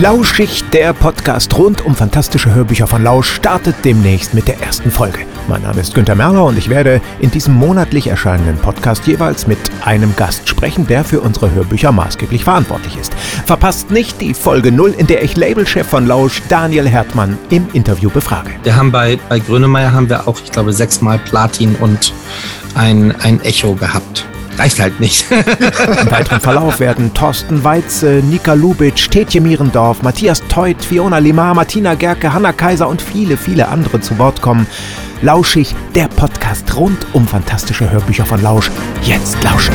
Lauschig, der Podcast rund um fantastische Hörbücher von Lausch, startet demnächst mit der ersten Folge. Mein Name ist Günter Merler und ich werde in diesem monatlich erscheinenden Podcast jeweils mit einem Gast sprechen, der für unsere Hörbücher maßgeblich verantwortlich ist. Verpasst nicht die Folge 0, in der ich Labelchef von Lausch, Daniel Hertmann, im Interview befrage. Wir haben bei, bei Grönemeyer haben wir auch, ich glaube, sechsmal Platin und ein, ein Echo gehabt reicht halt nicht. Im weiteren Verlauf werden Thorsten Weitze, Nika Lubitsch, Tetje Mierendorf, Matthias Teut, Fiona Limar, Martina Gerke, Hanna Kaiser und viele, viele andere zu Wort kommen. Lauschig, der Podcast rund um fantastische Hörbücher von Lausch. Jetzt lauschen.